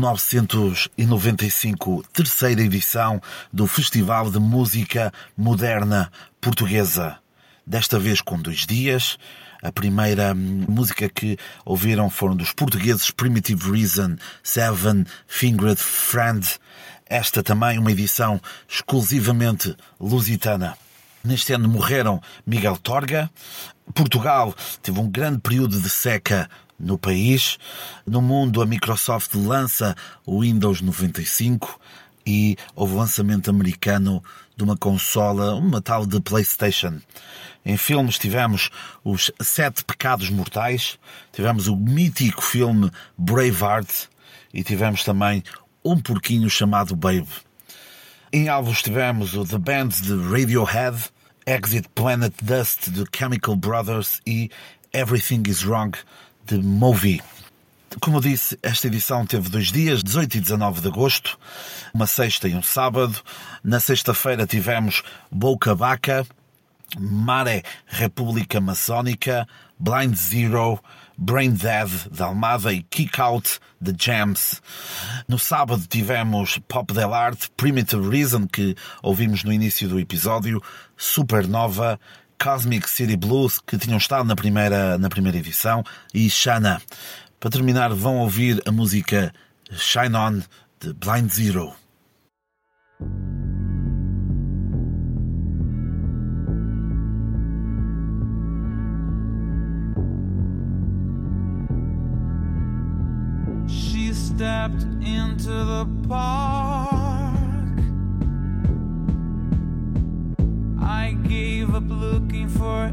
...1995, terceira edição do Festival de Música Moderna Portuguesa. Desta vez com dois dias. A primeira música que ouviram foram dos portugueses Primitive Reason, Seven Fingered Friend. Esta também uma edição exclusivamente lusitana. Neste ano morreram Miguel Torga. Portugal teve um grande período de seca no país. No mundo, a Microsoft lança o Windows 95 e houve o lançamento americano de uma consola, uma tal de PlayStation. Em filmes tivemos os Sete Pecados Mortais, tivemos o mítico filme Braveheart e tivemos também um porquinho chamado Babe. Em álbuns tivemos o The Band de Radiohead, Exit Planet Dust de Chemical Brothers e Everything Is Wrong de Movie. Como disse, esta edição teve dois dias, 18 e 19 de agosto, uma sexta e um sábado. Na sexta-feira tivemos Boca Baca, Mare República Maçónica, Blind Zero, Brain Dead da Almada e Kick Out The Jams. No sábado tivemos Pop Del Art, Primitive Reason, que ouvimos no início do episódio, Supernova, Cosmic City Blues, que tinham estado na primeira, na primeira edição, e Shana. Para terminar, vão ouvir a música Shine On de Blind Zero. Stepped into the park. I gave up looking for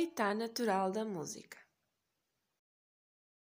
o habitat natural da música.